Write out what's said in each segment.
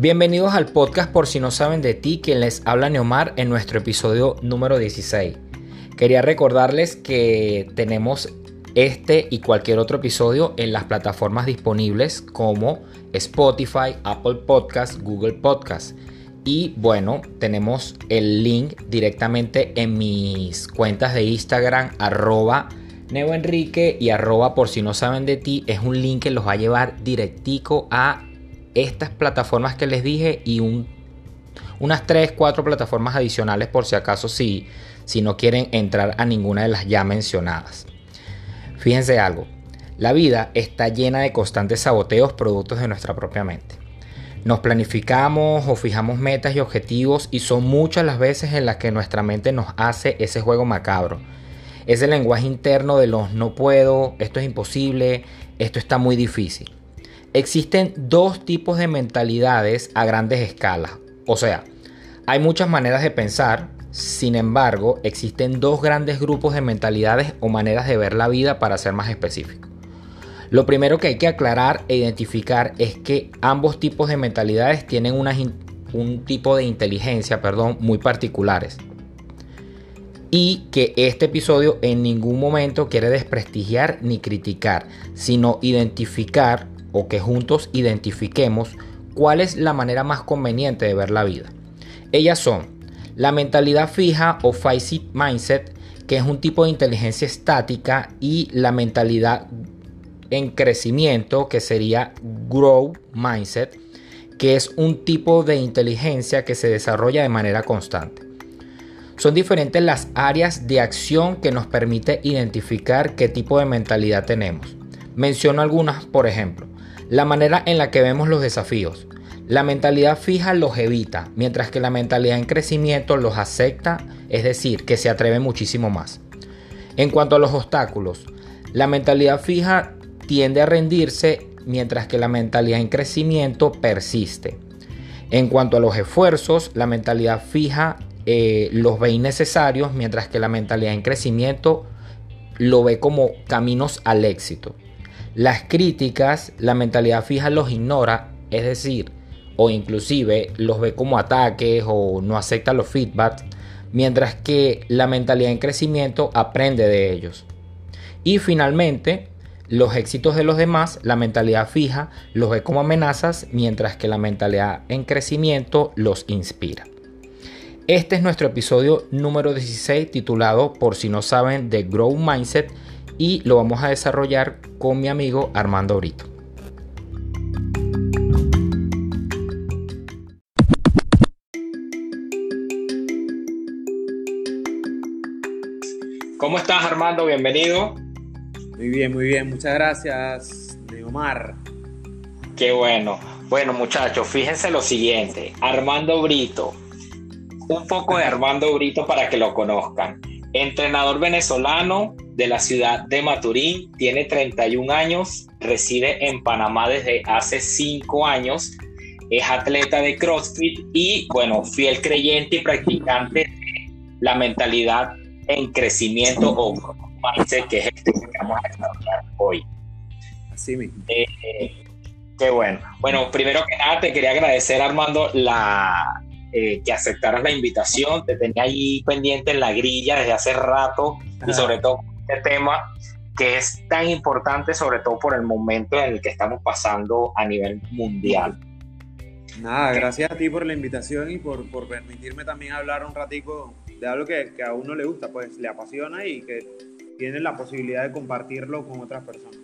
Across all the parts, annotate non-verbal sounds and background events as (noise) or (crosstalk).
Bienvenidos al podcast por si no saben de ti, quien les habla Neomar en nuestro episodio número 16. Quería recordarles que tenemos este y cualquier otro episodio en las plataformas disponibles como Spotify, Apple Podcast, Google Podcast. Y bueno, tenemos el link directamente en mis cuentas de Instagram, arroba neoenrique y arroba por si no saben de ti. Es un link que los va a llevar directico a estas plataformas que les dije y un, unas 3, 4 plataformas adicionales por si acaso si, si no quieren entrar a ninguna de las ya mencionadas. Fíjense algo, la vida está llena de constantes saboteos productos de nuestra propia mente. Nos planificamos o fijamos metas y objetivos y son muchas las veces en las que nuestra mente nos hace ese juego macabro. Ese lenguaje interno de los no puedo, esto es imposible, esto está muy difícil. Existen dos tipos de mentalidades a grandes escalas. O sea, hay muchas maneras de pensar, sin embargo, existen dos grandes grupos de mentalidades o maneras de ver la vida para ser más específico. Lo primero que hay que aclarar e identificar es que ambos tipos de mentalidades tienen un tipo de inteligencia perdón, muy particulares. Y que este episodio en ningún momento quiere desprestigiar ni criticar, sino identificar o que juntos identifiquemos cuál es la manera más conveniente de ver la vida. Ellas son la mentalidad fija o fixed mindset, que es un tipo de inteligencia estática, y la mentalidad en crecimiento, que sería grow mindset, que es un tipo de inteligencia que se desarrolla de manera constante. Son diferentes las áreas de acción que nos permite identificar qué tipo de mentalidad tenemos. Menciono algunas, por ejemplo, la manera en la que vemos los desafíos. La mentalidad fija los evita, mientras que la mentalidad en crecimiento los acepta, es decir, que se atreve muchísimo más. En cuanto a los obstáculos, la mentalidad fija tiende a rendirse, mientras que la mentalidad en crecimiento persiste. En cuanto a los esfuerzos, la mentalidad fija eh, los ve innecesarios, mientras que la mentalidad en crecimiento lo ve como caminos al éxito. Las críticas, la mentalidad fija los ignora, es decir, o inclusive los ve como ataques o no acepta los feedbacks, mientras que la mentalidad en crecimiento aprende de ellos. Y finalmente, los éxitos de los demás, la mentalidad fija los ve como amenazas, mientras que la mentalidad en crecimiento los inspira. Este es nuestro episodio número 16 titulado Por si no saben de Grow Mindset y lo vamos a desarrollar con mi amigo Armando Brito. ¿Cómo estás Armando? Bienvenido. Muy bien, muy bien. Muchas gracias, Neomar. Qué bueno. Bueno muchachos, fíjense lo siguiente. Armando Brito. Un poco de Armando Brito para que lo conozcan. Entrenador venezolano, de la ciudad de Maturín, tiene 31 años, reside en Panamá desde hace 5 años, es atleta de CrossFit y, bueno, fiel creyente y practicante de la mentalidad en crecimiento o mindset, que es este que vamos a desarrollar hoy. Así mismo. Eh, qué bueno. Bueno, primero que nada, te quería agradecer, Armando, la, eh, que aceptaras la invitación. Te tenía ahí pendiente en la grilla desde hace rato y sobre todo tema que es tan importante, sobre todo por el momento en el que estamos pasando a nivel mundial. Nada, gracias a ti por la invitación y por, por permitirme también hablar un ratico de algo que, que, a uno le gusta, pues le apasiona y que tiene la posibilidad de compartirlo con otras personas.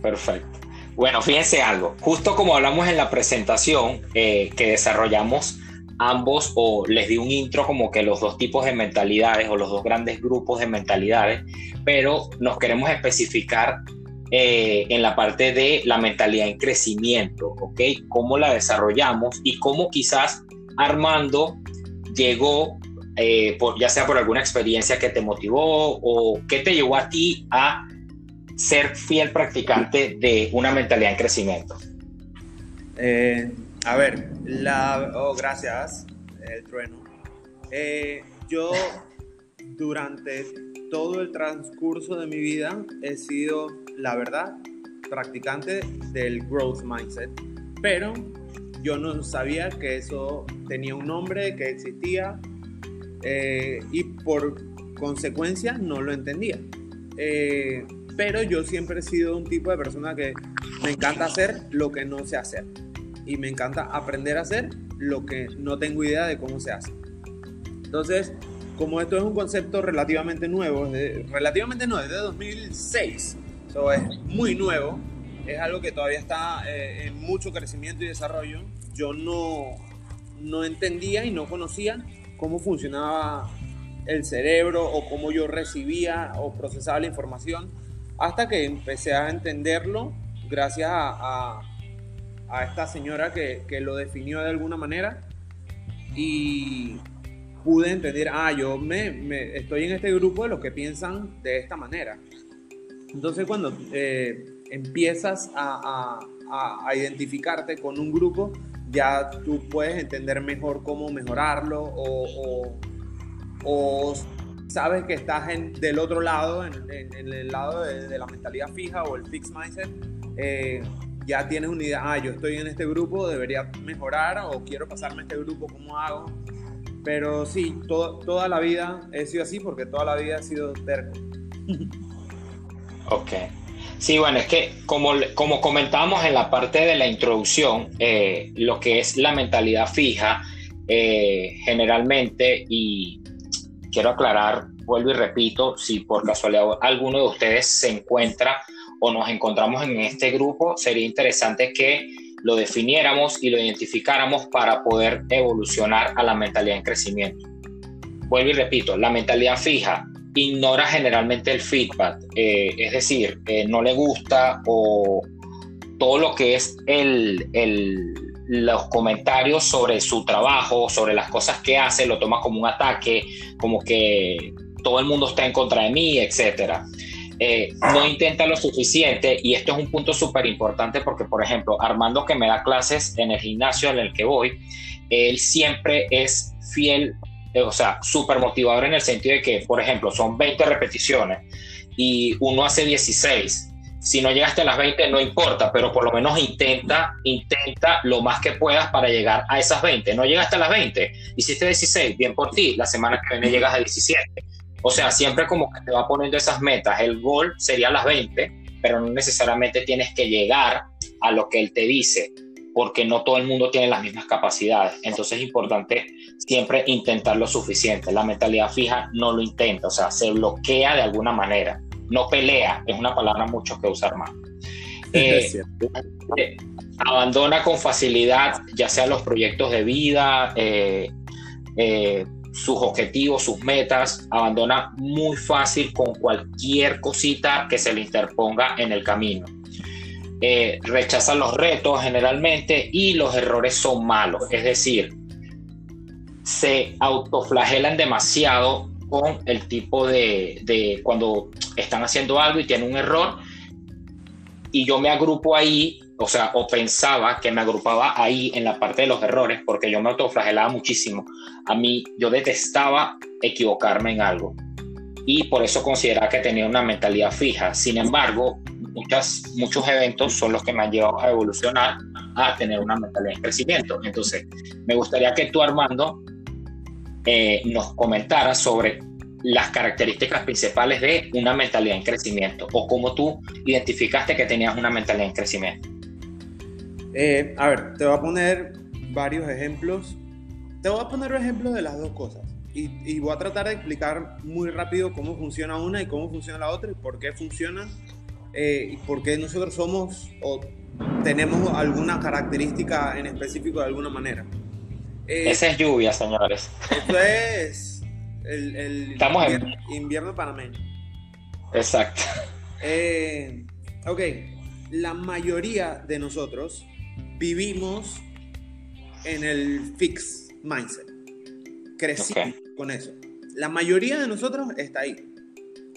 Perfecto. Bueno, fíjense algo, justo como hablamos en la presentación eh, que desarrollamos ambos o les di un intro como que los dos tipos de mentalidades o los dos grandes grupos de mentalidades, pero nos queremos especificar eh, en la parte de la mentalidad en crecimiento, ¿ok? Cómo la desarrollamos y cómo quizás Armando llegó, eh, por, ya sea por alguna experiencia que te motivó o qué te llevó a ti a ser fiel practicante de una mentalidad en crecimiento. Eh, a ver, la. Oh, gracias, el trueno. Eh, yo, durante todo el transcurso de mi vida, he sido, la verdad, practicante del growth mindset, pero yo no sabía que eso tenía un nombre, que existía, eh, y por consecuencia no lo entendía. Eh, pero yo siempre he sido un tipo de persona que me encanta hacer lo que no sé hacer. Y me encanta aprender a hacer lo que no tengo idea de cómo se hace. Entonces, como esto es un concepto relativamente nuevo, relativamente no, desde 2006, eso es muy nuevo, es algo que todavía está eh, en mucho crecimiento y desarrollo. Yo no, no entendía y no conocía cómo funcionaba el cerebro o cómo yo recibía o procesaba la información hasta que empecé a entenderlo gracias a, a, esta señora que, que, lo definió de alguna manera y pude entender, ah, yo me, estoy en este grupo de los que piensan de esta manera. Entonces cuando eh, empiezas a, a, a, identificarte con un grupo, ya tú puedes entender mejor cómo mejorarlo o, o, o sabes que estás en, del otro lado, en, el lado de, la mentalidad fija o el fixed mindset, eh, ya tienes una idea, ah, yo estoy en este grupo, debería mejorar o quiero pasarme a este grupo, ¿cómo hago? Pero sí, toda la vida he sido así porque toda la vida he sido terco. ok. Sí, bueno, es que como, como comentábamos en la parte de la introducción, eh, lo que es la mentalidad fija, eh, generalmente, y quiero aclarar, vuelvo y repito, si por casualidad alguno de ustedes se encuentra o nos encontramos en este grupo, sería interesante que lo definiéramos y lo identificáramos para poder evolucionar a la mentalidad en crecimiento. Vuelvo y repito, la mentalidad fija ignora generalmente el feedback, eh, es decir, eh, no le gusta o todo lo que es el, el los comentarios sobre su trabajo, sobre las cosas que hace, lo toma como un ataque, como que todo el mundo está en contra de mí, etc. Eh, no intenta lo suficiente y esto es un punto súper importante porque, por ejemplo, Armando que me da clases en el gimnasio en el que voy, él siempre es fiel, eh, o sea, súper motivador en el sentido de que, por ejemplo, son 20 repeticiones y uno hace 16 si no llegaste a las 20, no importa, pero por lo menos intenta, intenta lo más que puedas para llegar a esas 20. No llegaste a las 20, hiciste 16, bien por ti, la semana que viene llegas a 17. O sea, siempre como que te va poniendo esas metas. El gol sería las 20, pero no necesariamente tienes que llegar a lo que él te dice, porque no todo el mundo tiene las mismas capacidades. Entonces es importante siempre intentar lo suficiente. La mentalidad fija no lo intenta, o sea, se bloquea de alguna manera no pelea, es una palabra mucho que usar más. (laughs) Eh, eh, abandona con facilidad, ya sea los proyectos de vida, eh, sus objetivos, sus metas, abandona muy fácil con cualquier cosita que se le interponga en el camino. rechaza los retos generalmente y los errores son malos, es decir, se autoflagelan demasiado con el tipo de, de, cuando están haciendo algo y tienen un error y yo me agrupo ahí, o sea, o pensaba que me agrupaba ahí en la parte de los errores porque yo me autoflagelaba muchísimo. A mí yo detestaba equivocarme en algo y por eso consideraba que tenía una mentalidad fija. Sin embargo, muchas, muchos eventos son los que me han llevado a evolucionar a tener una mentalidad de crecimiento. Entonces, me gustaría que tú, Armando, eh, nos comentara sobre las características principales de una mentalidad en crecimiento o cómo tú identificaste que tenías una mentalidad en crecimiento. Eh, a ver, te voy a poner varios ejemplos. Te voy a poner ejemplos de las dos cosas. Y, voy a tratar de explicar muy rápido cómo funciona una y cómo funciona la otra y por qué funciona eh, y por qué nosotros somos o tenemos alguna característica en específico de alguna manera. Eh, Esa es lluvia, señores. Eso es el, Estamos invierno, en... invierno panameño. Exacto. Eh, ok, la mayoría de nosotros vivimos en el fix mindset. Crecimos con eso. La mayoría de nosotros está ahí.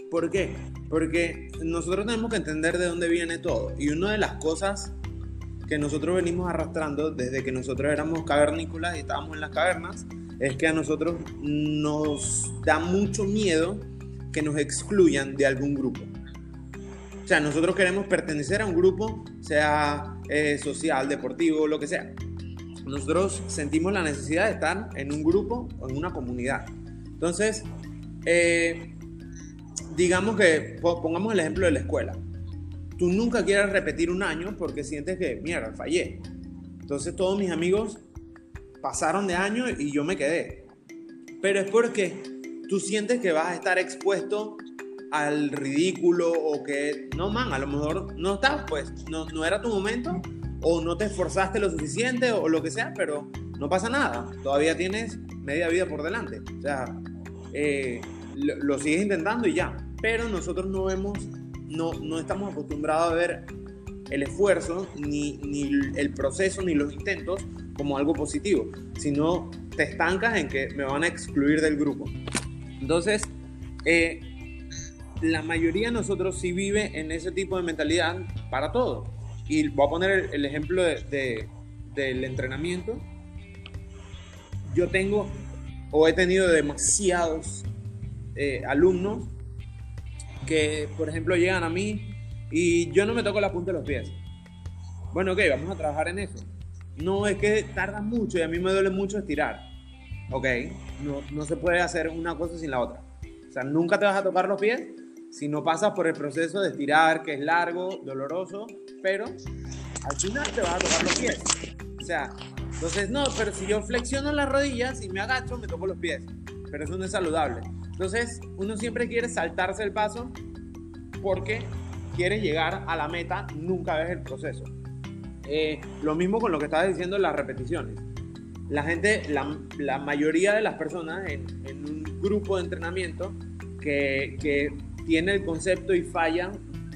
¿Por qué? Porque nosotros tenemos que entender de dónde viene todo. Y una de las cosas que nosotros venimos arrastrando desde que nosotros éramos cavernícolas y estábamos en las cavernas, es que a nosotros nos da mucho miedo que nos excluyan de algún grupo. Sea, nosotros queremos pertenecer a un grupo, sea eh, social, deportivo, lo que sea. nosotros sentimos la necesidad de estar en un grupo o en una comunidad. Entonces, eh, digamos que pongamos el ejemplo de la escuela. Tú nunca quieres repetir un año porque sientes que, mierda, fallé. Entonces todos mis amigos pasaron de año y yo me quedé. Pero es porque tú sientes que vas a estar expuesto al ridículo o que, no, man, a lo mejor no estás, pues, no, no era tu momento o no te esforzaste lo suficiente o, lo que sea, pero no pasa nada. Todavía tienes media vida por delante. O sea, eh, lo, sigues intentando y ya. Pero nosotros no vemos, no, no estamos acostumbrados a ver el esfuerzo, ni, ni el proceso, ni los intentos como algo positivo, sino te estancas en que me van a excluir del grupo. Entonces, eh, la mayoría de nosotros sí vive en ese tipo de mentalidad para todo. Y voy a poner el, ejemplo de, del entrenamiento. Yo tengo o he tenido demasiados eh, alumnos que, por ejemplo, llegan a mí y yo no me toco la punta de los pies. Bueno, ok, vamos a trabajar en eso. No, es que tarda mucho y a mí me duele mucho estirar. Ok, no, no se puede hacer una cosa sin la otra. O sea, nunca te vas a tocar los pies si no pasas por el proceso de estirar, que es largo, doloroso, pero al final te vas a tocar los pies. O sea, entonces no, pero si yo flexiono las rodillas y me agacho, me toco los pies. Pero eso no es saludable. Entonces, uno siempre quiere saltarse el paso porque quiere llegar a la meta, nunca ves el proceso. Eh, lo mismo con lo que estabas diciendo las repeticiones. La gente, la, mayoría de las personas en, un grupo de entrenamiento que, que tiene el concepto y fallan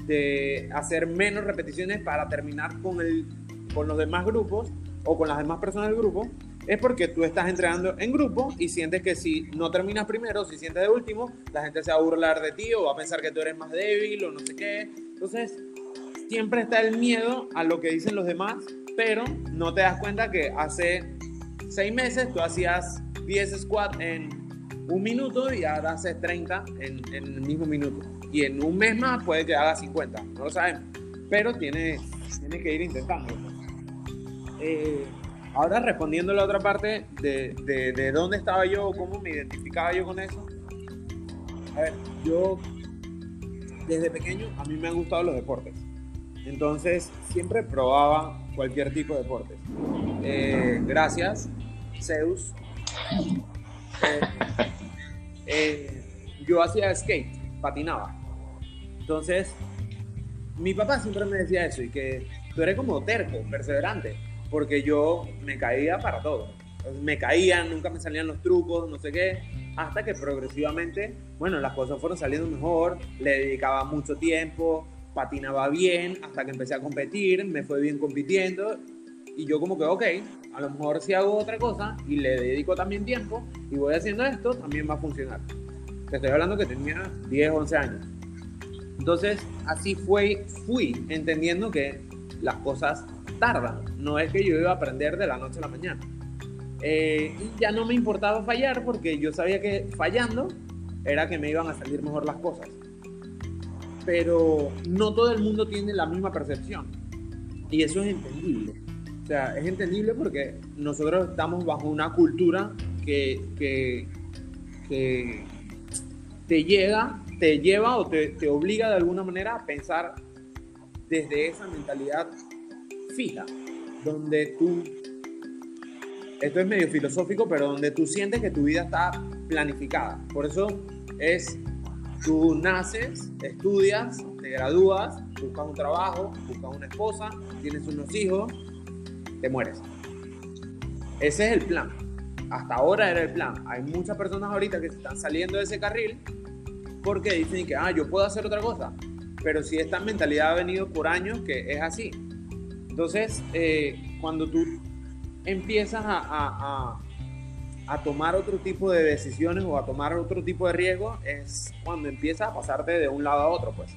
de hacer menos repeticiones para terminar con, el, con los demás grupos o con las demás personas del grupo, es porque tú estás entrenando en grupo y sientes que si no terminas primero, si sientes de último, la gente se va a burlar de ti o va a pensar que tú eres más débil o no sé qué. Entonces, siempre está el miedo a lo que dicen los demás, pero no te das cuenta que hace seis meses tú hacías 10 squats en un minuto y ahora hace 30 en, el mismo minuto. Y en un mes más puede que haga 50, no lo sabemos. Pero tiene, tiene que ir intentando. Eh, ahora respondiendo a la otra parte de, de, dónde estaba yo, cómo me identificaba yo con eso. A ver, yo desde pequeño a mí me han gustado los deportes. Entonces siempre probaba cualquier tipo de deporte. Eh, gracias, Zeus. (laughs) Eh, yo hacía skate, patinaba. Entonces, mi papá siempre me decía eso y que tú eres como terco, perseverante, porque yo me caía para todo. me caía, nunca me salían los trucos, no sé qué, hasta que progresivamente, bueno, las cosas fueron saliendo mejor, le dedicaba mucho tiempo, patinaba bien, hasta que empecé a competir, me fue bien compitiendo y yo como que, ok, a lo mejor si hago otra cosa y le dedico también tiempo y voy haciendo esto, también va a funcionar. Te estoy hablando que tenía 10, 11 años. Entonces, así fue, fui entendiendo que las cosas tardan. No es que yo iba a aprender de la noche a la mañana. Eh, ya no me importaba fallar porque yo sabía que fallando era que me iban a salir mejor las cosas. Pero no todo el mundo tiene la misma percepción. Y eso es entendible. O sea, es entendible porque nosotros estamos bajo una cultura que, que, te llega, te lleva o te, te, obliga de alguna manera a pensar desde esa mentalidad fija, donde tú, esto es medio filosófico, pero donde tú sientes que tu vida está planificada. Por eso es, tú naces, estudias, te gradúas, buscas un trabajo, buscas una esposa, tienes unos hijos, te mueres. Ese es el plan. Hasta ahora era el plan. Hay muchas personas ahorita que están saliendo de ese carril porque dicen que, ah, yo puedo hacer otra cosa. Pero si esta mentalidad ha venido por años que es así. Entonces, eh, cuando tú empiezas a, a, tomar otro tipo de decisiones o a tomar otro tipo de riesgo, es cuando empiezas a pasarte de un lado a otro, pues.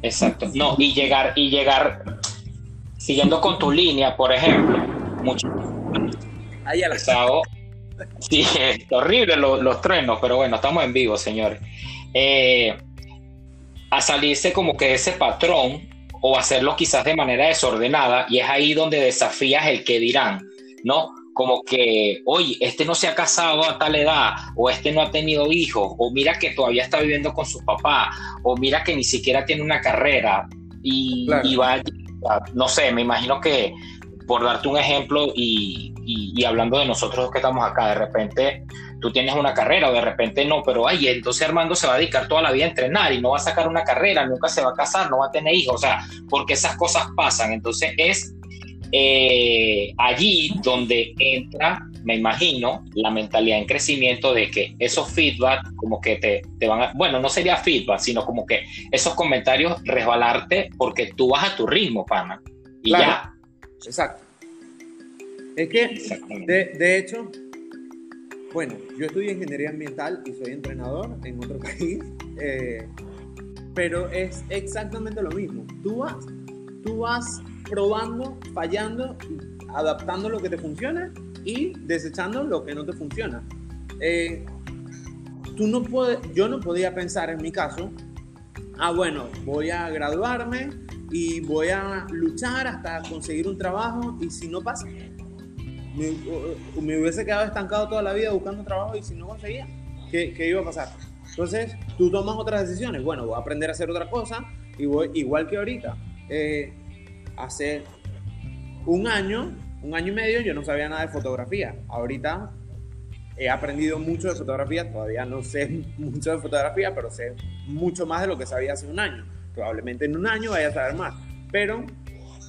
Exacto. No, y llegar, y llegar siguiendo con tu línea, por ejemplo, mucho. Ahí a la Sí, (laughs) es horrible los, trenos, pero bueno, estamos en vivo, señores. Eh, a salirse como que ese patrón o hacerlo quizás de manera desordenada y es ahí donde desafías el que dirán, ¿no? Como que, oye, este no se ha casado a tal edad, o este no ha tenido hijos, o mira que todavía está viviendo con su papá, o mira que ni siquiera tiene una carrera, y, y va, no sé, me imagino que por darte un ejemplo y, y, hablando de nosotros que estamos acá, de repente tú tienes una carrera o de repente no, pero ay, entonces Armando se va a dedicar toda la vida a entrenar y no va a sacar una carrera, nunca se va a casar, no va a tener hijos, o sea, porque esas cosas pasan. Entonces es eh, allí donde entra, me imagino, la mentalidad en crecimiento de que esos feedback como que te, te van a, bueno, no sería feedback, sino como que esos comentarios resbalarte porque tú vas a tu ritmo, pana. Y ya. Exacto. Es que, de, de, hecho, bueno, yo estudié ingeniería ambiental y soy entrenador en otro (laughs) país, eh, pero es exactamente lo mismo. Tú vas, tú vas probando, fallando, adaptando lo que te funciona y desechando lo que no te funciona. Eh, tú no puedes, yo no podía pensar en mi caso, ah, bueno, voy a graduarme y voy a luchar hasta conseguir un trabajo y si no pasa, me, hubiese quedado estancado toda la vida buscando trabajo y si no conseguía, ¿qué, ¿qué, iba a pasar? Entonces, tú tomas otras decisiones. Bueno, voy a aprender a hacer otra cosa y voy, igual que ahorita. Eh, hace un año, un año y medio, yo no sabía nada de fotografía. Ahorita he aprendido mucho de fotografía, todavía no sé (laughs) mucho de fotografía, pero sé mucho más de lo que sabía hace un año. Probablemente en un año vaya a saber más. Pero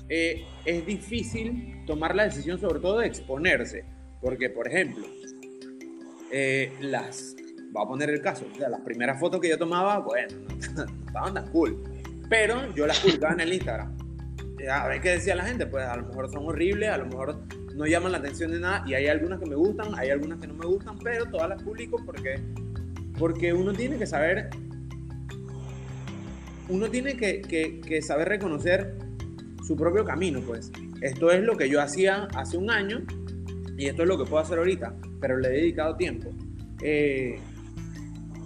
eh, es difícil tomar la decisión sobre todo de exponerse, porque por ejemplo, eh, las, voy a poner el caso, las primeras fotos que yo tomaba, bueno, (laughs) no, estaban tan cool, pero yo las publicaba en el Instagram. A ver qué decía la gente, pues a lo mejor son horribles, a lo mejor no llaman la atención de nada, y hay algunas que me gustan, hay algunas que no me gustan, pero todas las publico porque, porque uno tiene que saber, uno tiene que saber reconocer su propio camino, pues. Esto es lo que yo hacía hace un año y esto es lo que puedo hacer ahorita, pero le he dedicado tiempo. Eh,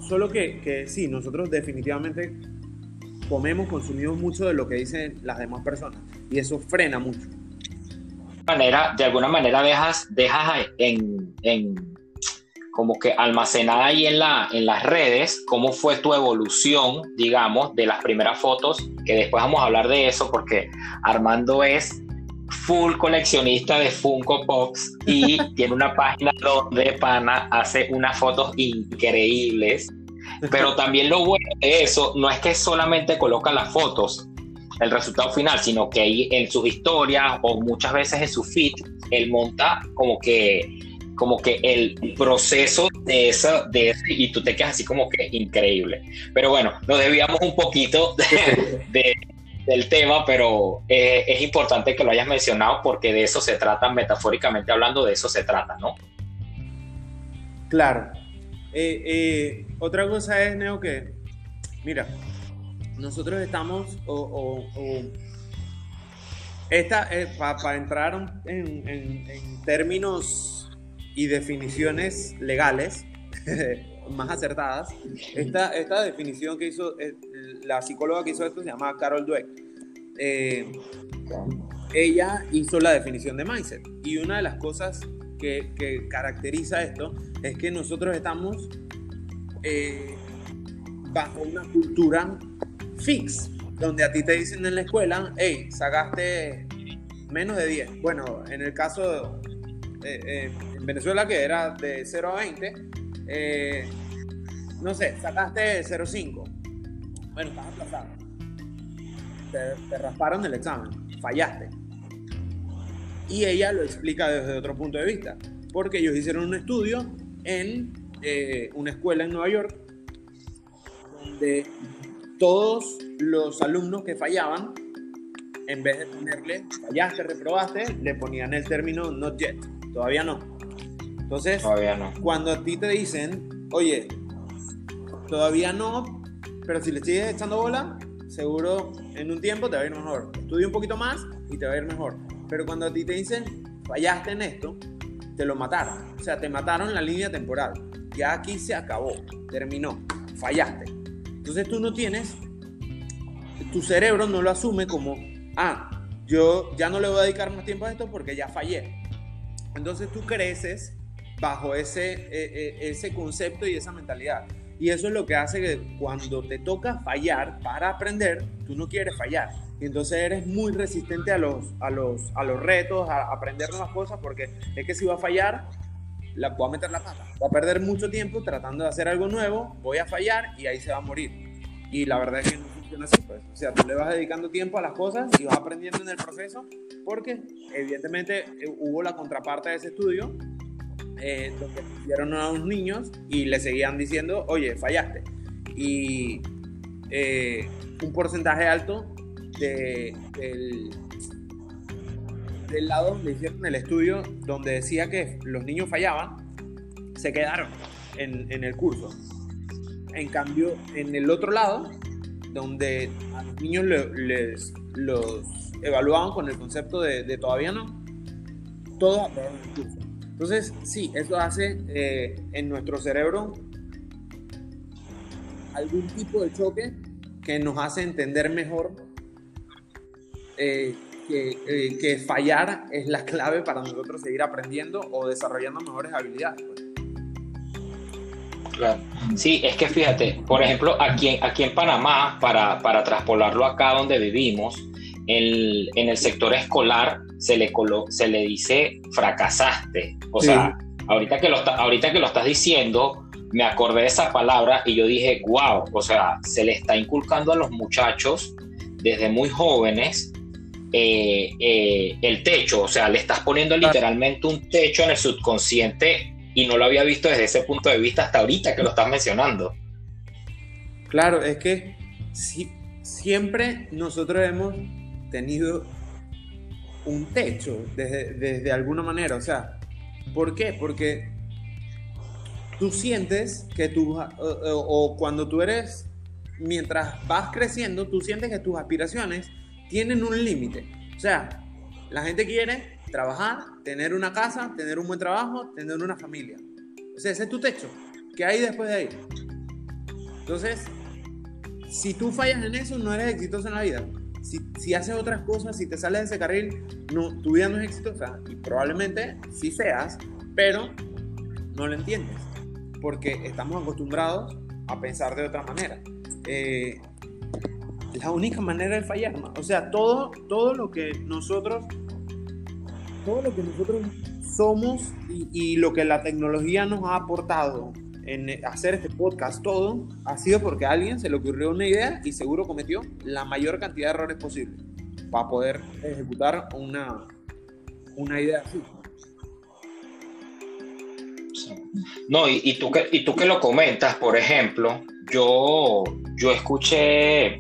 solo que, que sí, nosotros definitivamente comemos, consumimos mucho de lo que dicen las demás personas y eso frena mucho. Manera, de alguna manera dejas, dejas en, en como que almacenada ahí en, la, en las redes, cómo fue tu evolución, digamos, de las primeras fotos, que después vamos a hablar de eso, porque Armando es full coleccionista de Funko Pops y (laughs) tiene una página donde Pana hace unas fotos increíbles. Pero también lo bueno de eso no es que solamente coloca las fotos, el resultado final, sino que ahí en sus historias o muchas veces en su feed, él monta como que como que el proceso de eso, de y tú te quedas así como que increíble. Pero bueno, nos desviamos un poquito (laughs) del tema, pero eh, es importante que lo hayas mencionado porque de eso se trata, metafóricamente hablando, de eso se trata, ¿no? Claro. Eh, eh, otra cosa es, Neo, que, mira, nosotros estamos, o, esta, para entrar en, términos y definiciones legales (laughs) más acertadas. Esta, esta definición que hizo eh, la psicóloga que hizo esto se llama Carol Dweck. Eh, ella hizo la definición de mindset y una de las cosas que caracteriza esto es que nosotros estamos eh, bajo una cultura fix, donde a ti te dicen en la escuela, hey, sacaste menos de 10. Bueno, en el caso eh, en Venezuela, que era de 0 a 20, eh, no sé, sacaste 0,5. Bueno, estás aplazado. Te, rasparon el examen, fallaste. Y ella lo explica desde otro punto de vista, porque ellos hicieron un estudio en eh, una escuela en Nueva York, donde todos los alumnos que fallaban, en vez de ponerle fallaste, reprobaste, le ponían el término not yet. Todavía no. Entonces, cuando a ti te dicen, oye, todavía no, pero si le sigues echando bola, seguro en un tiempo te va a ir mejor. Estudia un poquito más y te va a ir mejor. Pero cuando a ti te dicen, fallaste en esto, te lo mataron. O sea, te mataron la línea temporal. Ya aquí se acabó, terminó, fallaste. Entonces tú no tienes tu cerebro no lo asume como, ah, yo ya no le voy a dedicar más tiempo a esto porque ya fallé. Entonces tú creces bajo ese, e, e, ese concepto y esa mentalidad. Y eso es lo que hace que cuando te toca fallar para aprender, tú no quieres fallar. Entonces eres muy resistente a los, a los, a los retos, a aprender nuevas cosas, porque es que si va a fallar, la, voy a meter la pata. Voy a perder mucho tiempo tratando de hacer algo nuevo, voy a fallar y ahí se va a morir. Y la verdad es que no funciona así. Pues. O sea, tú le vas dedicando tiempo a las cosas y vas aprendiendo en el proceso, porque evidentemente eh, hubo la contraparte de ese estudio, eh, donde pusieron a unos niños y le seguían diciendo, oye, fallaste. Y eh, un porcentaje alto de, del, del lado donde hicieron el estudio, donde decía que los niños fallaban, se quedaron en, en el curso. En cambio, en el otro lado, donde a los niños les, los evaluaban con el concepto de, todavía no, todos aprobaron el curso. Entonces, sí, eso hace eh, en nuestro cerebro algún tipo de choque que nos hace entender mejor eh, eh, que, fallar es la clave para nosotros seguir aprendiendo o desarrollando mejores habilidades. Pues. Claro. Sí, es que fíjate, por ejemplo, aquí, aquí en Panamá, para, para traspolarlo acá donde vivimos, el, en el sector escolar se le, se le dice fracasaste. O sea, ahorita que, lo ahorita que lo estás diciendo, me acordé de esa palabra y yo dije, wow, o sea, se le está inculcando a los muchachos desde muy jóvenes eh, eh, el techo, o sea, le estás poniendo literalmente un techo en el subconsciente y no lo había visto desde ese punto de vista hasta ahorita que lo estás mencionando. Claro, es que si, siempre nosotros hemos tenido un techo desde, desde alguna manera, o sea, ¿por qué? Porque tú sientes que tú, o cuando tú eres, mientras vas creciendo, tú sientes que tus aspiraciones tienen un límite. O sea, la gente quiere trabajar, tener una casa, tener un buen trabajo, tener una familia. O sea, ese es tu techo. ¿Qué hay después de ahí? Entonces, si tú fallas en eso, no eres exitoso en la vida. Si, haces otras cosas, si te sales de ese carril, no, tu vida no es exitosa. Y probablemente sí seas, pero no lo entiendes. Porque estamos acostumbrados a pensar de otra manera. Eh, la única manera de fallar, o sea, todo, todo lo que nosotros, todo lo que nosotros somos y, lo que la tecnología nos ha aportado en hacer este podcast, todo ha sido porque a alguien se le ocurrió una idea y seguro cometió la mayor cantidad de errores posible para poder ejecutar una, una idea así. No, y, tú que, y tú que lo comentas, por ejemplo, yo, yo escuché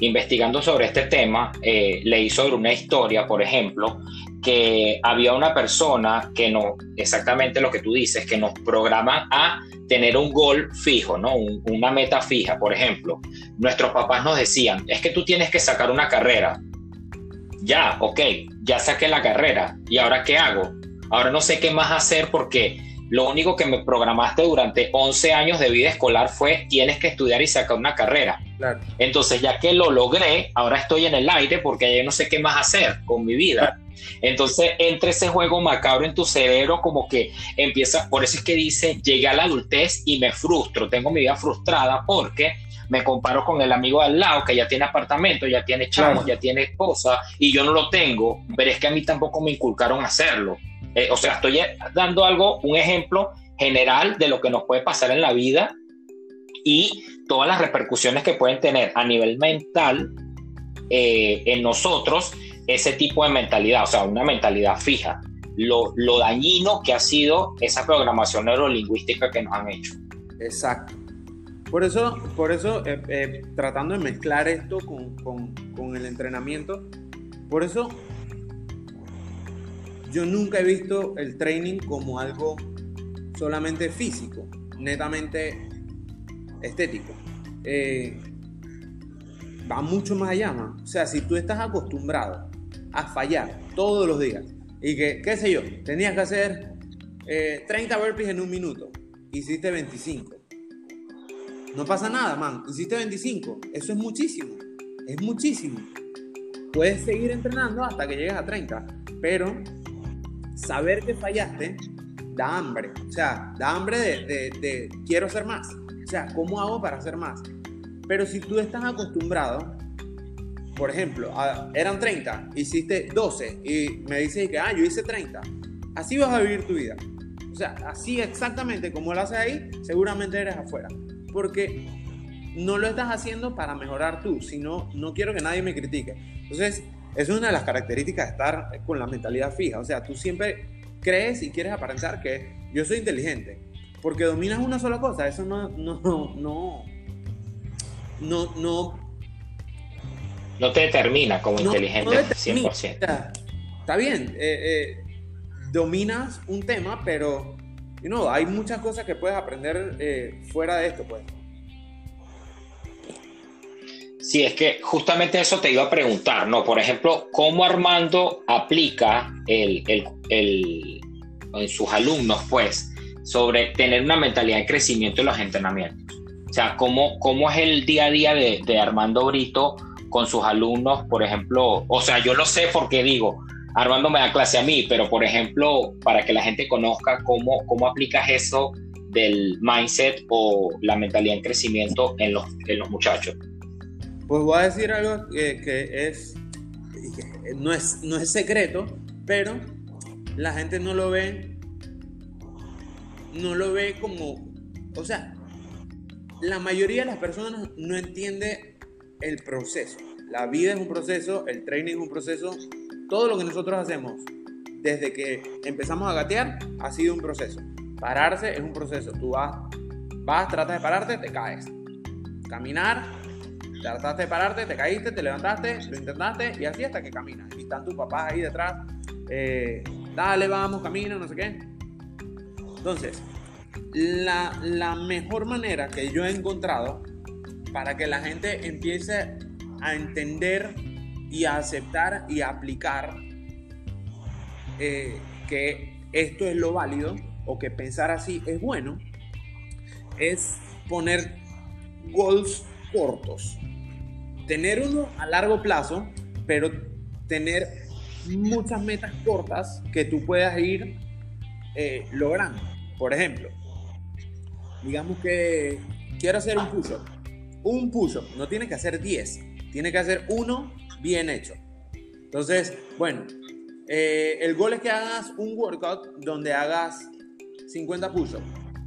investigando sobre este tema, eh, leí sobre una historia, por ejemplo, que había una persona que no, exactamente lo que tú dices, que nos programan a tener un gol fijo, ¿no? una meta fija, por ejemplo. Nuestros papás nos decían, es que tú tienes que sacar una carrera. Ya, ok, ya saqué la carrera. ¿Y ahora qué hago? Ahora no sé qué más hacer porque lo único que me programaste durante 11 años de vida escolar fue tienes que estudiar y sacar una carrera. Entonces, ya que lo logré, ahora estoy en el aire porque ya no sé qué más hacer con mi vida. Entonces, entre ese juego macabro en tu cerebro, como que empieza, por eso es que dice, llegué a la adultez y me frustro, tengo mi vida frustrada porque me comparo con el amigo al lado que ya tiene apartamento, ya tiene chamos, ya tiene esposa y yo no lo tengo, pero es que a mí tampoco me inculcaron hacerlo. Eh, o sea, estoy dando algo, un ejemplo general de lo que nos puede pasar en la vida y todas las repercusiones que pueden tener a nivel mental eh, en nosotros ese tipo de mentalidad, o sea, una mentalidad fija, lo, lo, dañino que ha sido esa programación neurolingüística que nos han hecho. Exacto. Por eso, por eso eh, eh, tratando de mezclar esto con, con, con el entrenamiento, por eso yo nunca he visto el training como algo solamente físico, netamente estético. Eh, va mucho más allá, man. O sea, si tú estás acostumbrado a fallar todos los días y que, qué sé yo, tenías que hacer 30 eh, burpees en un minuto, hiciste 25. No pasa nada, man. Hiciste 25. Eso es muchísimo. es muchísimo. Puedes seguir entrenando hasta que llegues a 30, pero saber que fallaste da hambre. O sea, da hambre de, quiero hacer más. O sea, ¿cómo hago para hacer más? Pero si tú estás acostumbrado, por ejemplo, eran 30, hiciste 12 y me dices que, ah, yo hice 30, así vas a vivir tu vida. O sea, así exactamente como lo haces ahí, seguramente eres afuera. Porque no lo estás haciendo para mejorar tú, sino no quiero que nadie me critique. Entonces, es una de las características de estar con la mentalidad fija. O sea, tú siempre crees y quieres aparentar que yo soy inteligente. Porque dominas una sola cosa. Eso no, no, no, no, no, no te determina como inteligente 100%. está bien, eh, eh, dominas un tema, pero you know, hay muchas cosas que puedes aprender eh, fuera de esto, pues. Sí, es que justamente eso te iba a preguntar, ¿no? Por ejemplo, ¿cómo Armando aplica el, en sus alumnos, pues, sobre tener una mentalidad de crecimiento en los entrenamientos? O sea, ¿cómo, cómo es el día a día de, Armando Brito con sus alumnos, por ejemplo? O sea, yo lo sé porque digo, Armando me da clase a mí, pero por ejemplo, para que la gente conozca cómo, cómo aplicas eso del mindset o la mentalidad en crecimiento en los, en los muchachos. Pues voy a decir algo que, es, no es, no es secreto, pero la gente no lo ve, no lo ve como, o sea, la mayoría de las personas no entiende el proceso. La vida es un proceso, el training es un proceso, todo lo que nosotros hacemos desde que empezamos a gatear ha sido un proceso. Pararse es un proceso. Tú vas, vas, tratas de pararte, te caes. Caminar, trataste de pararte, te caíste, te levantaste, lo intentaste y así hasta que caminas. Y están tus papás ahí detrás, eh, dale, vamos, camina, no sé qué. Entonces, la, mejor manera que yo he encontrado para que la gente empiece a entender y a aceptar y a aplicar eh, que esto es lo válido o que pensar así es bueno, es poner goals cortos. Tener uno a largo plazo, pero tener muchas metas cortas que tú puedas ir eh, logrando. Por ejemplo, digamos que quiero hacer un push-up. Un push-up, no tiene que hacer 10, tiene que hacer uno bien hecho. Entonces, bueno, eh, el gol es que hagas un workout donde hagas 50 push-ups.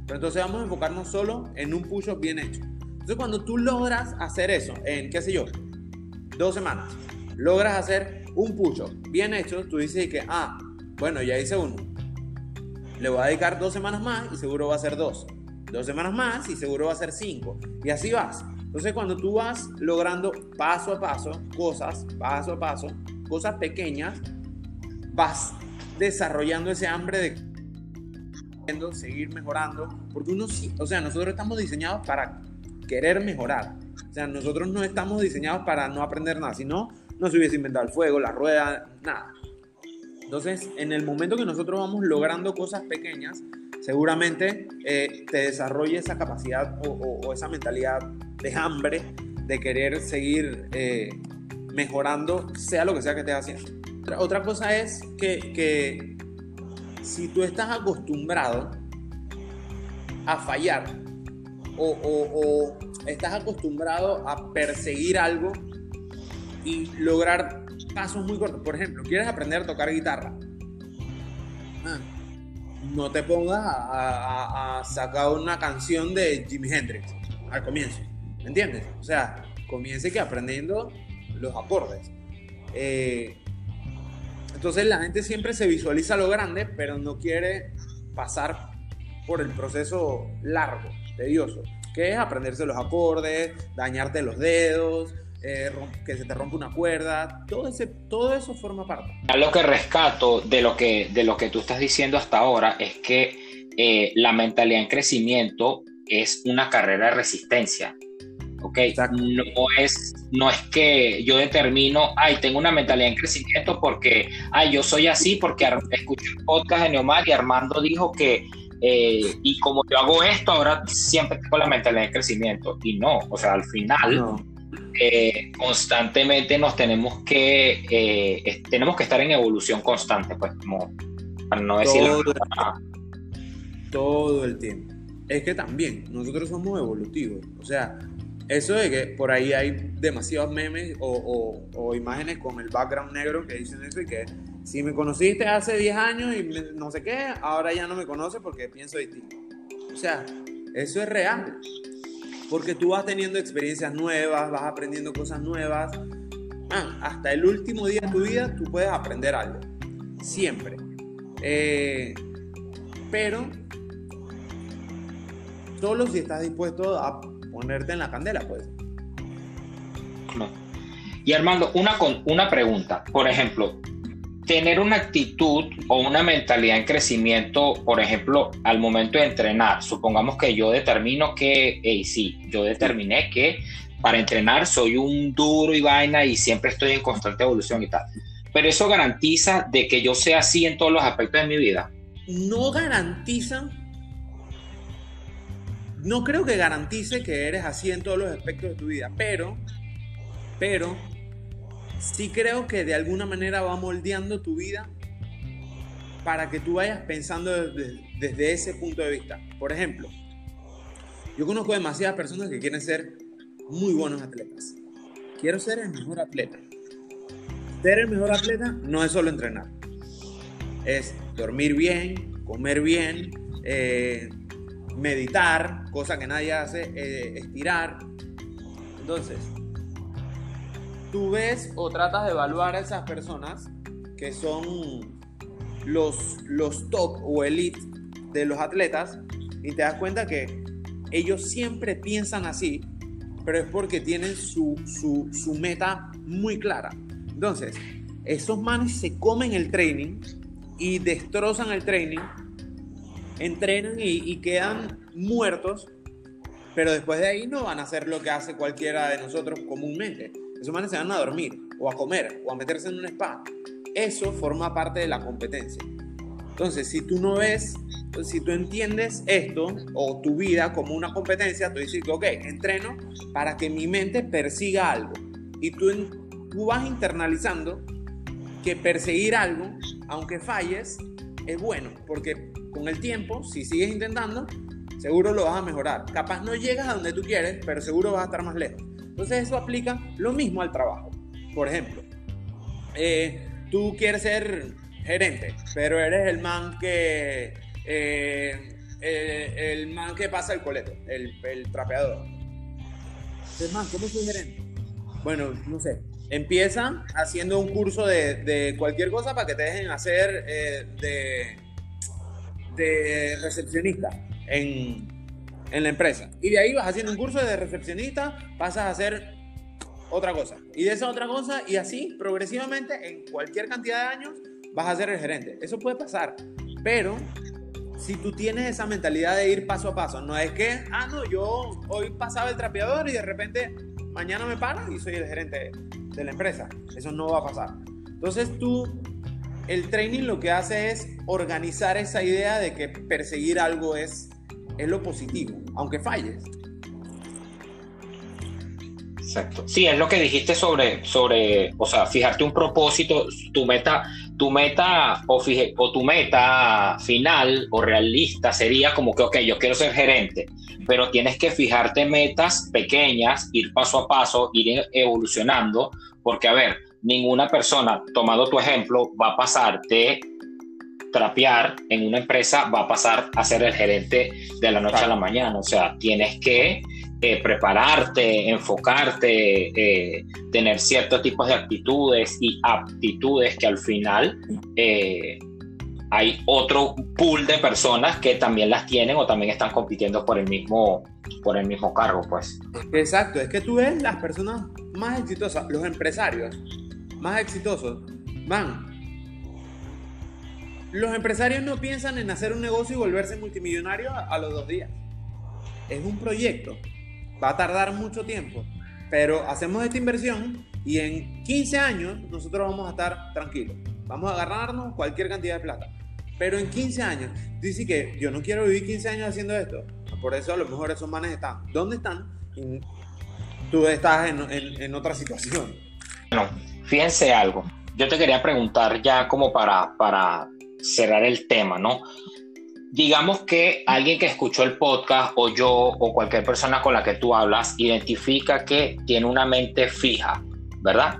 Pero entonces vamos a enfocarnos solo en un push-up bien hecho. Entonces, cuando tú logras hacer eso en, qué sé yo, dos semanas, logras hacer un push-up bien hecho, tú dices que, ah, bueno, ya hice uno. Le voy a dedicar dos semanas más y seguro va a ser dos dos semanas más y seguro va a ser cinco. Y así vas. Entonces cuando tú vas logrando paso a paso cosas, paso a paso, cosas pequeñas, vas desarrollando ese hambre de seguir mejorando, porque uno o sea, nosotros estamos diseñados para querer mejorar. O sea, nosotros no estamos diseñados para no aprender nada, si no, no se hubiese inventado el fuego, la rueda, nada. Entonces, en el momento que nosotros vamos logrando cosas pequeñas, seguramente eh, te desarrolle esa capacidad o, esa mentalidad de hambre de querer seguir eh, mejorando, sea lo que sea que estés haciendo. Otra cosa es que, si tú estás acostumbrado a fallar o, estás acostumbrado a perseguir algo y lograr pasos muy cortos, por ejemplo, quieres aprender a tocar guitarra. Ah, no te pongas a, sacar una canción de Jimi Hendrix al comienzo. ¿Me entiendes? O sea, comience que aprendiendo los acordes. Eh, entonces la gente siempre se visualiza lo grande, pero no quiere pasar por el proceso largo, tedioso, que es aprenderse los acordes, dañarte los dedos, eh, que se te rompe una cuerda, todo, ese, todo eso forma parte. Lo que rescato de lo que, de lo que tú estás diciendo hasta ahora es que eh, la mentalidad en crecimiento es una carrera de resistencia. ¿ok? No es, no es que yo determino, ay, tengo una mentalidad en crecimiento porque, ay, yo soy así porque escuché un podcast de Neomar y Armando dijo que, eh, y como yo hago esto, ahora siempre tengo la mentalidad en crecimiento. Y no, o sea, al final, eh, constantemente nos tenemos que, eh, tenemos que estar en evolución constante, pues, como, para no decir todo el tiempo. Es que también nosotros somos evolutivos. O sea, eso de que por ahí hay demasiados memes o, imágenes con el background negro que dicen eso y que si me conociste hace 10 años y no sé qué, ahora ya no me conoces porque pienso distinto. O sea, eso es real. Porque tú vas teniendo experiencias nuevas, vas aprendiendo cosas nuevas. hasta el último día de tu vida tú puedes aprender algo. Siempre. Eh, pero solo si estás dispuesto a ponerte en la candela, pues. Y Armando, una, una pregunta. Por ejemplo, tener una actitud o una mentalidad en crecimiento, por ejemplo, al momento de entrenar. Supongamos que yo determino que, sí, yo determiné que para entrenar soy un duro y vaina y siempre estoy en constante evolución y tal. Pero eso garantiza de que yo sea así en todos los aspectos de mi vida. No garantiza no creo que garantice que eres así en todos los aspectos de tu vida, pero, pero, sí creo que de alguna manera va moldeando tu vida para que tú vayas pensando desde, ese punto de vista. Por ejemplo, yo conozco demasiadas personas que quieren ser muy buenos atletas. Quiero ser el mejor atleta. Ser el mejor atleta no es solo entrenar. Es dormir bien, comer bien, eh, meditar, cosa que nadie hace, eh, estirar. Entonces, tú ves o tratas de evaluar a esas personas que son los, los top o elite de los atletas y te das cuenta que ellos siempre piensan así, pero es porque tienen su, su, su meta muy clara. Entonces, esos manes se comen el training y destrozan el training entrenan y, quedan muertos, pero después de ahí no van a hacer lo que hace cualquiera de nosotros comúnmente. Esos manes se van a dormir, o a comer, o a meterse en un spa. Eso forma parte de la competencia. Entonces, si tú no ves, si tú entiendes esto o tu vida como una competencia, tú dices, ok, entreno para que mi mente persiga algo. Y tú, tú vas internalizando que perseguir algo, aunque falles, es bueno, porque con el tiempo, si sigues intentando, seguro lo vas a mejorar. Capaz no llegas a donde tú quieres, pero seguro vas a estar más lejos. Entonces eso aplica lo mismo al trabajo. Por ejemplo, eh, tú quieres ser gerente, pero eres el man que... Eh, el, man que pasa el coleto, el, trapeador. Entonces, man, ¿cómo soy gerente? Bueno, no sé. Empieza haciendo un curso de, cualquier cosa para que te dejen hacer eh, de de recepcionista en, en la empresa. Y de ahí vas haciendo un curso de recepcionista, pasas a hacer otra cosa. Y de esa otra cosa, y así progresivamente, en cualquier cantidad de años, vas a ser el gerente. Eso puede pasar. Pero si tú tienes esa mentalidad de ir paso a paso, no es que, ah, no, yo hoy pasaba el trapeador y de repente mañana me paran y soy el gerente de la empresa. Eso no va a pasar. Entonces tú el training lo que hace es organizar esa idea de que perseguir algo es, es lo positivo, aunque falles. Exacto. Sí, es lo que dijiste sobre, sobre, o sea, fijarte un propósito, tu meta, tu meta o, o tu meta final o realista sería como que, ok, yo quiero ser gerente, pero tienes que fijarte metas pequeñas, ir paso a paso, ir evolucionando, porque a ver, ninguna persona, tomando tu ejemplo, va a pasar de trapear en una empresa, va a pasar a ser el gerente de la noche a la mañana. O sea, tienes que eh, prepararte, enfocarte, eh, tener ciertos tipos de actitudes y aptitudes que al final eh, hay otro pool de personas que también las tienen o también están compitiendo por el mismo, por el mismo cargo, pues. Exacto, es que tú ves las personas más exitosas, los empresarios, más exitosos van. Los empresarios no piensan en hacer un negocio y volverse multimillonario a, los dos días. Es un proyecto. Va a tardar mucho tiempo. Pero hacemos esta inversión y en 15 años nosotros vamos a estar tranquilos. Vamos a ganarnos cualquier cantidad de plata. Pero en 15 años, dice que yo no quiero vivir 15 años haciendo esto. Por eso a lo mejor esos manes están. ¿Dónde están? tú estás en, otra situación. Bueno, fíjense algo. Yo te quería preguntar ya como para, para cerrar el tema, ¿no? Digamos que alguien que escuchó el podcast o yo o cualquier persona con la que tú hablas identifica que tiene una mente fija, ¿verdad?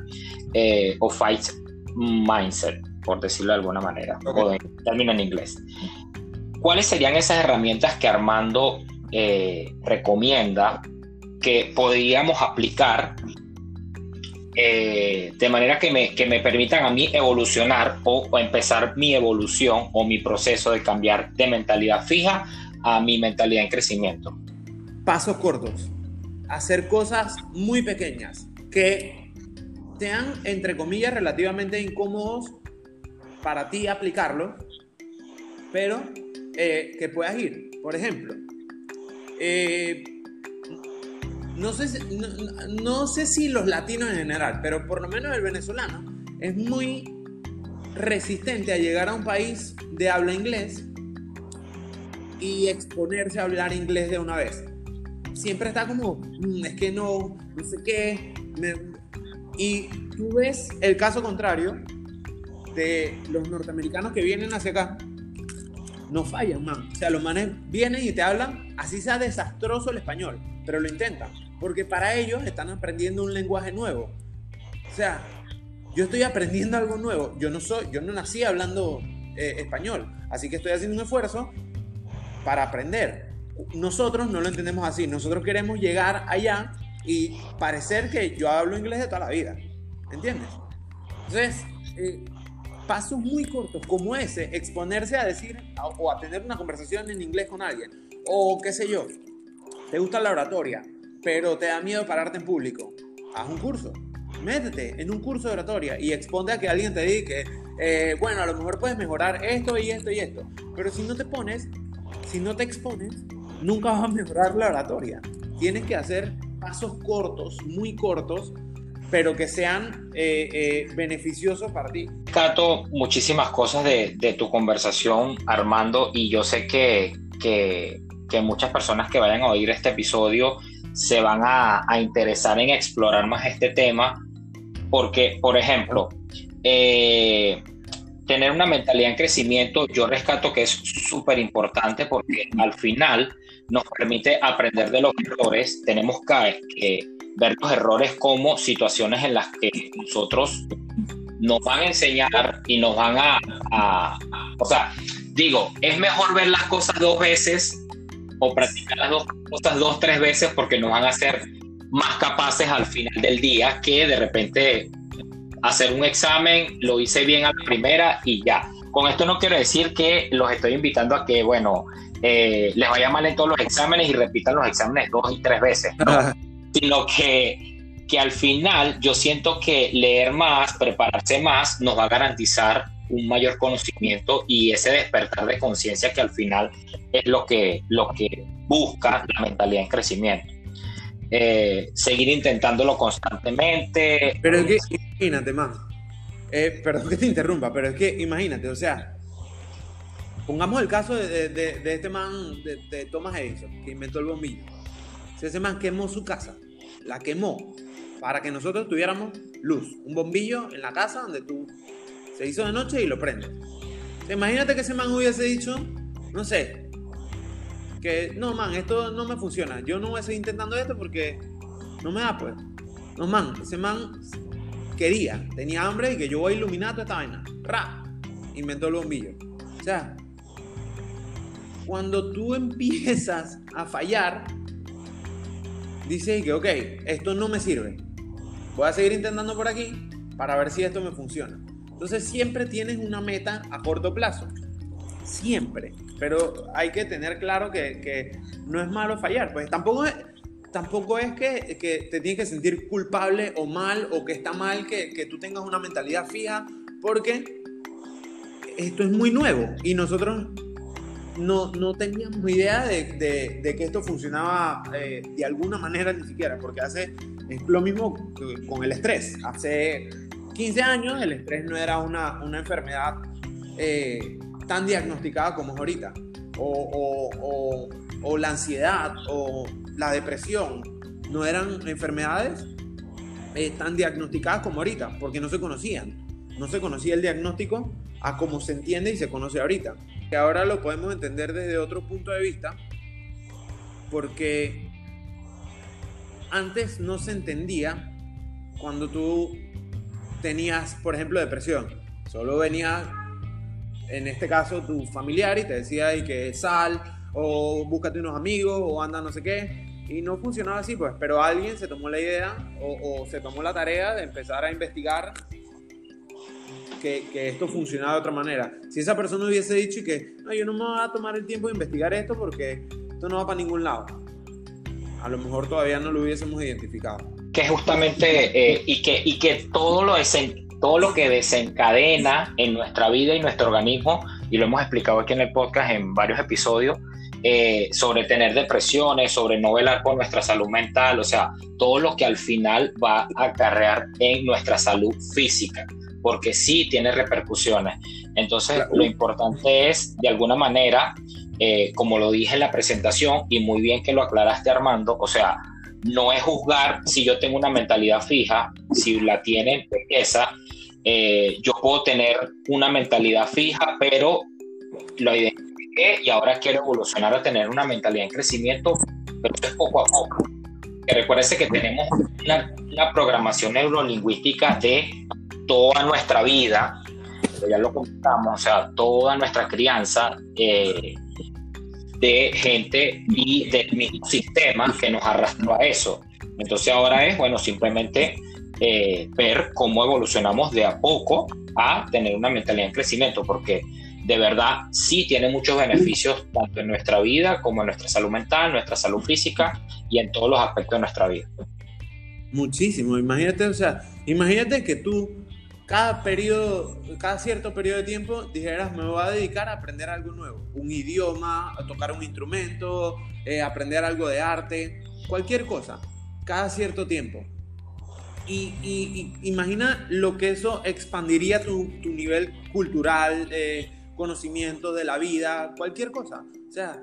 Eh, o fight mindset, por decirlo de alguna manera, o en término en inglés. ¿Cuáles serían esas herramientas que Armando eh, recomienda que podríamos aplicar eh, de manera que me, que me, permitan a mí evolucionar o, empezar mi evolución o mi proceso de cambiar de mentalidad fija a mi mentalidad en crecimiento. Pasos cortos, hacer cosas muy pequeñas que sean, entre comillas, relativamente incómodos para ti aplicarlo, pero eh, que puedas ir. Por ejemplo, eh, no sé, no, sé si los latinos en general, pero por lo menos el venezolano es muy resistente a llegar a un país de habla inglés y exponerse a hablar inglés de una vez. Siempre está como, mm, es que no, no sé qué. Y tú ves el caso contrario de los norteamericanos que vienen hacia acá. No fallan, man. O sea, los manes vienen y te hablan, así sea desastroso el español, pero lo intentan porque para ellos están aprendiendo un lenguaje nuevo. O sea, yo estoy aprendiendo algo nuevo. Yo no soy, yo no nací hablando eh, español, así que estoy haciendo un esfuerzo para aprender. Nosotros no lo entendemos así. Nosotros queremos llegar allá y parecer que yo hablo inglés de toda la vida. ¿Entiendes? Entonces, eh, pasos muy cortos como ese, exponerse a decir o a tener una conversación en inglés con alguien, o qué sé yo, te gusta la oratoria, pero te da miedo pararte en público, haz un curso. Métete en un curso de oratoria y exponte a que alguien te diga que, eh, bueno, a lo mejor puedes mejorar esto y esto y esto. Pero si no te pones, si no te expones, nunca vas a mejorar la oratoria. Tienes que hacer pasos cortos, muy cortos, pero que sean eh, eh, beneficiosos para ti. Cato, muchísimas cosas de, de, tu conversación, Armando, y yo sé que, que, que muchas personas que vayan a oír este episodio se van a, interesar en explorar más este tema, porque, por ejemplo, eh, tener una mentalidad en crecimiento, yo rescato que es súper importante porque al final nos permite aprender de los errores. Tenemos que, ver los errores como situaciones en las que nosotros nos van a enseñar y nos van a, a, o sea, digo, es mejor ver las cosas dos veces o practicar las dos cosas dos, tres veces porque nos van a hacer más capaces al final del día que de repente hacer un examen, lo hice bien a la primera y ya. Con esto no quiero decir que los estoy invitando a que, bueno, eh, les vaya mal en todos los exámenes y repitan los exámenes dos y tres veces, sino que, que al final yo siento que leer más, prepararse más, nos va a garantizar un mayor conocimiento y ese despertar de conciencia que al final es lo que, lo que busca la mentalidad en crecimiento. Eh, seguir intentándolo constantemente. Pero es que, imagínate, man. Eh, perdón que te interrumpa, pero es que imagínate, o sea, pongamos el caso de, de, este man, de, Thomas Edison, que inventó el bombillo. Ese man quemó su casa, la quemó para que nosotros tuviéramos luz, un bombillo en la casa donde tú se hizo de noche y lo prende. Imagínate que ese man hubiese dicho, no sé, que no, man, esto no me funciona. Yo no voy a seguir intentando esto porque no me da, pues. No, man, ese man quería, tenía hambre y que yo voy a iluminar toda esta vaina. Ra, inventó el bombillo. O sea, cuando tú empiezas a fallar, dices que, ok, esto no me sirve. Voy a seguir intentando por aquí para ver si esto me funciona. Entonces siempre tienes una meta a corto plazo. Siempre. Pero hay que tener claro que, no es malo fallar. Pues tampoco es, tampoco es que, te tienes que sentir culpable o mal o que está mal que, tú tengas una mentalidad fija porque esto es muy nuevo y nosotros no, no teníamos idea de, que esto funcionaba eh, de alguna manera ni siquiera, porque hace es lo mismo con el estrés. Hace 15 años el estrés no era una, una enfermedad eh, tan diagnosticada como es ahorita. O, o, la ansiedad o la depresión. no eran enfermedades eh, tan diagnosticadas como ahorita, porque no se conocían. No se conocía el diagnóstico a como se entiende y se conoce ahorita. Que ahora lo podemos entender desde otro punto de vista, porque antes no se entendía cuando tú tenías, por ejemplo, depresión. Solo venía, en este caso, tu familiar y te decía y que sal o búscate unos amigos o anda no sé qué. Y no funcionaba así, pues, pero alguien se tomó la idea o, se tomó la tarea de empezar a investigar que, que, esto funcionaba de otra manera. Si esa persona hubiese dicho que no, yo no me voy a tomar el tiempo de investigar esto porque esto no va para ningún lado, a lo mejor todavía no lo hubiésemos identificado. Que justamente, eh, y, que, y que todo lo, todo lo que desencadena en nuestra vida y nuestro organismo, y lo hemos explicado aquí en el podcast en varios episodios, eh, sobre tener depresiones, sobre no velar por nuestra salud mental, o sea, todo lo que al final va a acarrear en nuestra salud física, porque sí tiene repercusiones. Entonces, lo importante es, de alguna manera, eh, como lo dije en la presentación, y muy bien que lo aclaraste Armando, o sea, no es juzgar si yo tengo una mentalidad fija, si la tiene esa, eh, yo puedo tener una mentalidad fija, pero lo identifiqué y ahora quiero evolucionar a tener una mentalidad en crecimiento, pero es poco a poco. Que que tenemos una, programación neurolingüística de toda nuestra vida, ya lo comentamos, o sea, toda nuestra crianza, eh, de gente y del mismo sistema que nos arrastró a eso. Entonces ahora es, bueno, simplemente eh, ver cómo evolucionamos de a poco a tener una mentalidad en crecimiento, porque de verdad sí tiene muchos beneficios tanto en nuestra vida como en nuestra salud mental, nuestra salud física y en todos los aspectos de nuestra vida. Muchísimo, imagínate, o sea, imagínate que tú cada periodo, cada cierto periodo de tiempo dijeras, me voy a dedicar a aprender algo nuevo, un idioma, a tocar un instrumento, eh, aprender algo de arte, cualquier cosa, cada cierto tiempo. Y, imagina lo que eso expandiría tu, nivel cultural, conocimiento de la vida, cualquier cosa. O sea,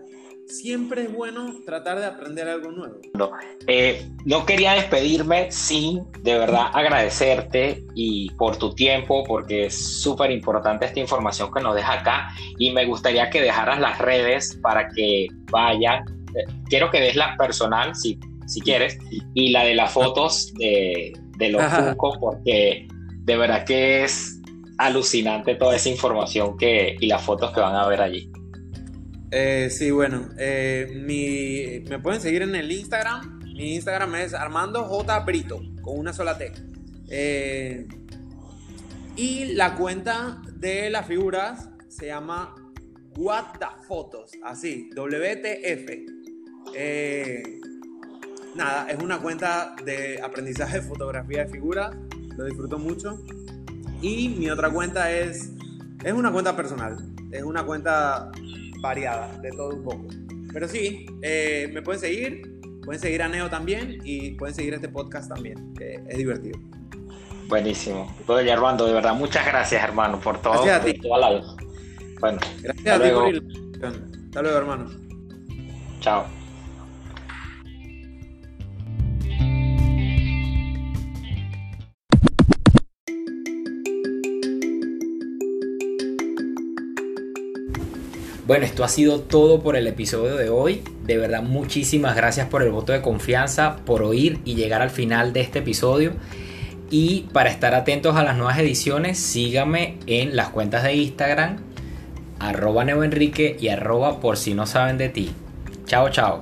siempre es bueno tratar de aprender algo nuevo. No, eh, no quería despedirme sin de verdad agradecerte y por tu tiempo, porque es súper importante esta información que nos deja acá y me gustaría que dejaras las redes para que vayan. Eh, quiero que des la personal, si, si quieres, y la de las fotos de, de los Funko, porque de verdad que es alucinante toda esa información que, y las fotos que van a ver allí. Eh, sí, bueno, eh, me pueden seguir en el Instagram. Mi Instagram es Armando J. Brito, con una sola T. Eh, y la cuenta de las figuras se llama What the Photos, así, WTF. nada, es una cuenta de aprendizaje de fotografía de figuras, lo disfruto mucho. Y mi otra cuenta es, es una cuenta personal, es una cuenta variada, de todo un poco. Pero sí, eh, me pueden seguir, pueden seguir a Neo también y pueden seguir este podcast también, que es divertido. Buenísimo. Oye, Armando, de verdad, muchas gracias, hermano, por todo. Gracias a ti. Bueno, gracias a ti por ir. Hasta luego, hermano. Chao. Bueno, esto ha sido todo por el episodio de hoy. De verdad, muchísimas gracias por el voto de confianza, por oír y llegar al final de este episodio. Y para estar atentos a las nuevas ediciones, síganme en las cuentas de Instagram, arroba neoenrique y arroba por si no saben de ti. Chao, chao.